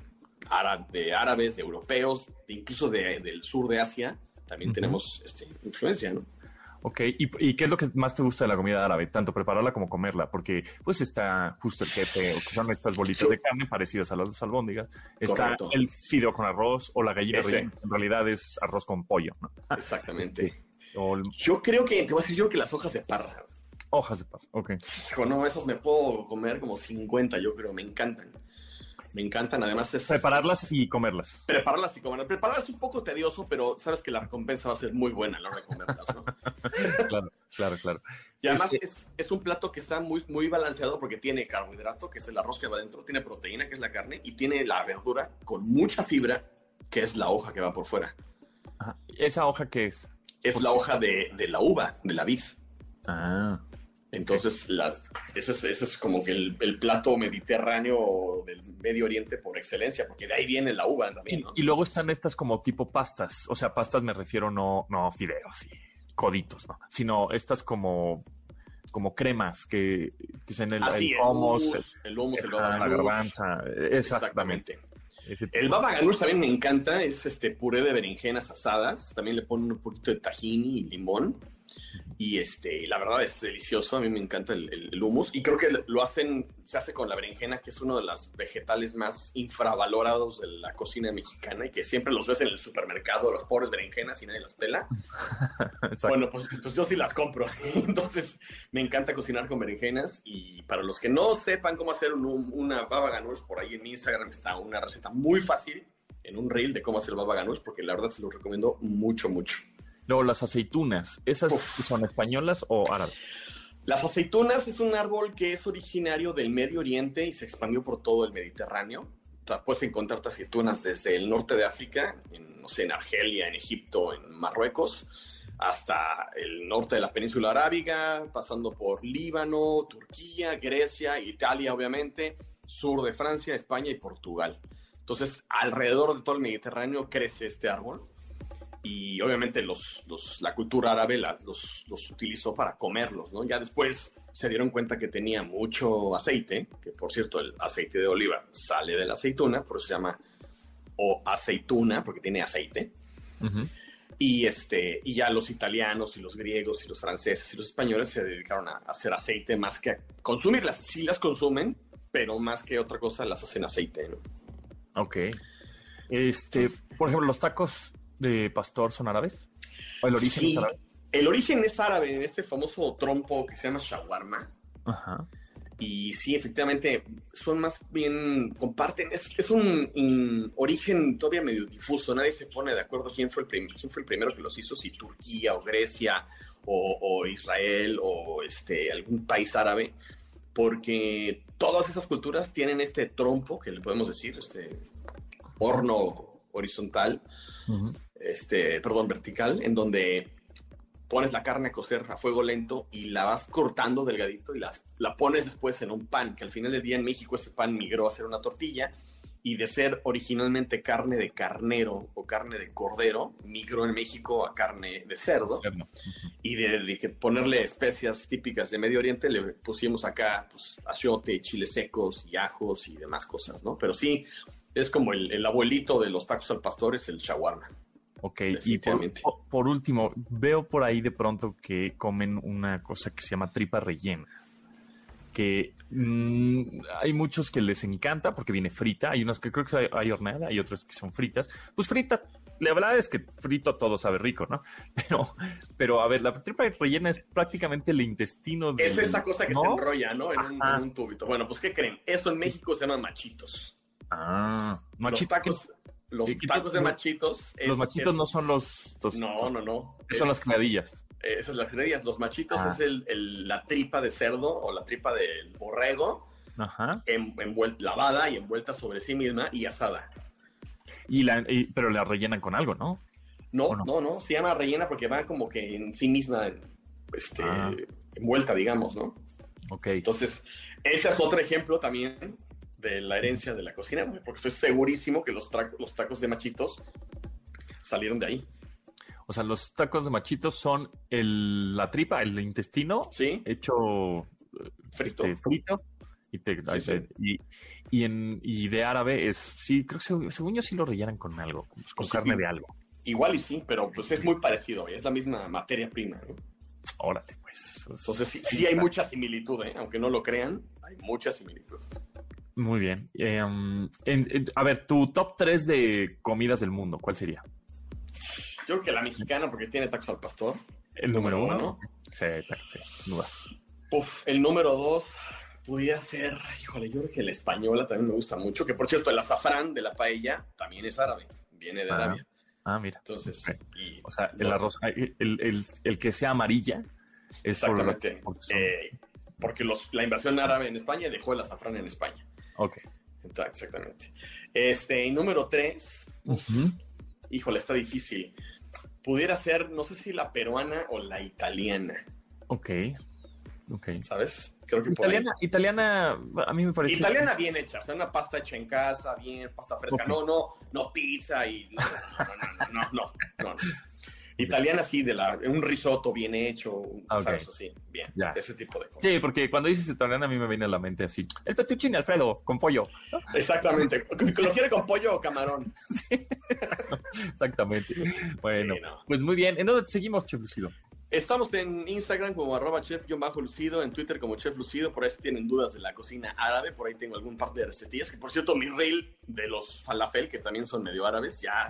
de árabes, de europeos, incluso de, del sur de Asia, también tenemos este, influencia, ¿no? Ok, ¿Y, qué es lo que más te gusta de la comida árabe? Tanto prepararla como comerla, porque pues está justo el jefe, o que son estas bolitas de carne parecidas a las albóndigas, está el fideo con arroz o la gallina en realidad es arroz con pollo, ¿no? Exactamente. Yo creo que, te voy a decir, yo que las hojas de parra. Hojas de parra, ok. Hijo, no, esas me puedo comer como 50, yo creo, me encantan. Me encantan, además es... Prepararlas y comerlas. Prepararlas y comerlas. Prepararlas es un poco tedioso, pero sabes que la recompensa va a ser muy buena a la hora de comerlas, ¿no? claro, claro, claro. Y además este es, es, un plato que está muy, muy balanceado porque tiene carbohidrato, que es el arroz que va adentro, tiene proteína, que es la carne, y tiene la verdura con mucha fibra, que es la hoja que va por fuera. ¿Esa hoja qué es? Es la hoja de, de la uva, de la vid. Ah. Entonces, las, ese, es, ese es como que el, el, plato mediterráneo del Medio Oriente por excelencia, porque de ahí viene la uva también. Y, luego están estas como tipo pastas, o sea, pastas me refiero no, no fideos y coditos, ¿no? Sino estas como, como cremas que, que son el, el, hummus, el, hummus, el, la garbanza, exactamente. El baba ganoush también me encanta, es este puré de berenjenas asadas, también le ponen un poquito de tahini y limón y este, la verdad es delicioso, a mí me encanta el, el, hummus y creo que lo hacen, se hace con la berenjena, que es uno de los vegetales más infravalorados de la cocina mexicana y que siempre los ves en el supermercado, los pobres berenjenas y nadie las pela. bueno, pues, pues, yo sí las compro, entonces me encanta cocinar con berenjenas y para los que no sepan cómo hacer una baba ganoush, por ahí en mi Instagram está una receta muy fácil en un reel de cómo hacer baba ganoush porque la verdad se lo recomiendo mucho, mucho. Luego, las aceitunas, ¿esas son españolas o árabes? Las aceitunas es un árbol que es originario del Medio Oriente y se expandió por todo el Mediterráneo. O sea, puedes encontrar aceitunas desde el norte de África, en, no sé, en Argelia, en Egipto, en Marruecos, hasta el norte de la península arábiga, pasando por Líbano, Turquía, Grecia, Italia, obviamente, sur de Francia, España y Portugal. Entonces, alrededor de todo el Mediterráneo crece este árbol y obviamente los, los, la cultura árabe los, los, utilizó para comerlos, ¿no? Ya después se dieron cuenta que tenía mucho aceite, que por cierto el aceite de oliva sale de la aceituna, por eso se llama o aceituna, porque tiene aceite. Y, este, y ya los italianos y los griegos y los franceses y los españoles se dedicaron a hacer aceite más que a consumirlas. Sí las consumen, pero más que otra cosa las hacen aceite. ¿no? Ok. Este, por ejemplo, los tacos de pastor son árabes? ¿O el origen es árabe? El origen es árabe en este famoso trompo que se llama shawarma. Ajá. Y sí, efectivamente, son más bien, comparten, es, es un, origen todavía medio difuso, nadie se pone de acuerdo quién fue el, quién fue el primero que los hizo, si Turquía o Grecia o, o, Israel o este, algún país árabe, porque todas esas culturas tienen este trompo, que le podemos decir, este horno horizontal, este, perdón, vertical, en donde pones la carne a cocer a fuego lento y la vas cortando delgadito y la, la pones después en un pan, que al final del día en México ese pan migró a ser una tortilla y de ser originalmente carne de carnero o carne de cordero, migró en México a carne de cerdo. Y de, que ponerle especias típicas de Medio Oriente, le pusimos acá pues, achiote, chiles secos y ajos y demás cosas, ¿no? Pero sí, es como el, el abuelito de los tacos al pastor, es el shawarma. Ok, y por, último, veo por ahí de pronto que comen una cosa que se llama tripa rellena. Que mm, hay muchos que les encanta porque viene frita. Hay unos que creo que hay horneada, hay otros que son fritas. Pues frita, la verdad es que frito todo sabe rico, ¿no? Pero, pero a ver, la tripa rellena es prácticamente el intestino de. Es esta cosa que se enrolla, ¿no? En un, en un, tubito. Bueno, pues ¿qué creen? Eso en México se llama machitos. Ah, machitos. Los tacos de machitos. los machitos no son los, No, no, no. Son las criadillas. Esas son las criadillas. Los machitos ah. es el, la tripa de cerdo o la tripa del borrego. Ajá. envuelta, lavada y envuelta sobre sí misma y asada. Y la, pero la rellenan con algo, ¿no? No, no, no, Se llama rellena porque va como que en sí misma este, ah. envuelta, digamos, ¿no? Ok. Entonces, ese es otro ejemplo también de la herencia de la cocina, porque estoy segurísimo que los, los tacos de machitos salieron de ahí. O sea, los tacos de machitos son el, la tripa, el intestino, ¿Sí? hecho frito. Este, frito y, te, y, y, en, y de árabe es, sí, creo que según yo sí lo rellenan con algo, con pues carne de algo. Igual y sí, pero pues es muy parecido, es la misma materia prima, ¿no? Órale, pues. Entonces sí, sí hay mucha similitud, ¿eh? aunque no lo crean, hay mucha similitud. Muy bien. Eh, a ver, tu top 3 de comidas del mundo, ¿cuál sería? Yo creo que la mexicana, porque tiene tacos al pastor. El número uno, ¿no? Sí, sí, duda. Uf, el número dos pudiera ser, híjole, yo creo que la española también me gusta mucho, que por cierto, el azafrán de la paella también es árabe, viene de ah, Arabia. Ah, mira. Entonces, o sea, el arroz, el, el, el, que sea amarilla es Exactamente. Eh, porque los, la invasión árabe en España dejó el azafrán en España. Ok. Exactamente. Este, y número tres, híjole, está difícil. Pudiera ser, no sé si la peruana o la italiana. Ok. ¿Sabes? Creo que italiana, italiana, a mí me parece. Italiana bien hecha, o sea, una pasta hecha en casa, bien, pasta fresca. No, no, no pizza y. No, no, no, no, no, Italiana sí, de la, un risotto bien hecho, ¿sabes? Sí, bien, ese tipo de cosas. Sí, porque cuando dices italiana a mí me viene a la mente así, el fettuccine Alfredo, con pollo. Exactamente, ¿lo quiere con pollo o camarón? Exactamente. Bueno, pues muy bien, ¿en dónde seguimos, Chef Lucido? Estamos en Instagram como arroba chef-lucido, en Twitter como chef lucido, por ahí si tienen dudas de la cocina árabe, por ahí tengo algún par de recetillas, que por cierto mi reel de los falafel, que también son medio árabes, ya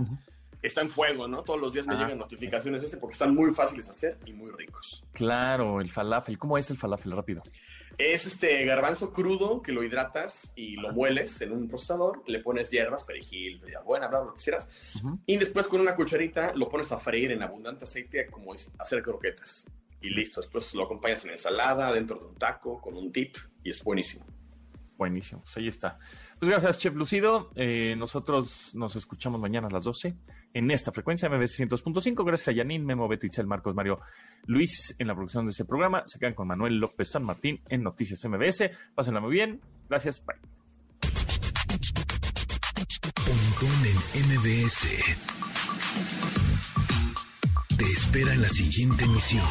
está en fuego, ¿no? Todos los días me ah. llegan notificaciones ese porque están muy fáciles de hacer y muy ricos. Claro, el falafel, ¿cómo es el falafel rápido? Es este garbanzo crudo que lo hidratas y lo mueles en un tostador, le pones hierbas, perejil, buena, bla, lo que quieras, y después con una cucharita lo pones a freír en abundante aceite como hacer croquetas. Y listo, después lo acompañas en ensalada, dentro de un taco, con un dip, y es buenísimo. Buenísimo, pues ahí está. Pues gracias, Chef Lucido. Eh, nosotros nos escuchamos mañana a las 12 en esta frecuencia MBC 100.5. Gracias a Yanin, Memo, Beto, Itzel, Marcos, Mario, Luis en la producción de este programa. Se quedan con Manuel López San Martín en Noticias MBS. Pásenla muy bien. Gracias. Bye. En MBS. Te espera en la siguiente emisión.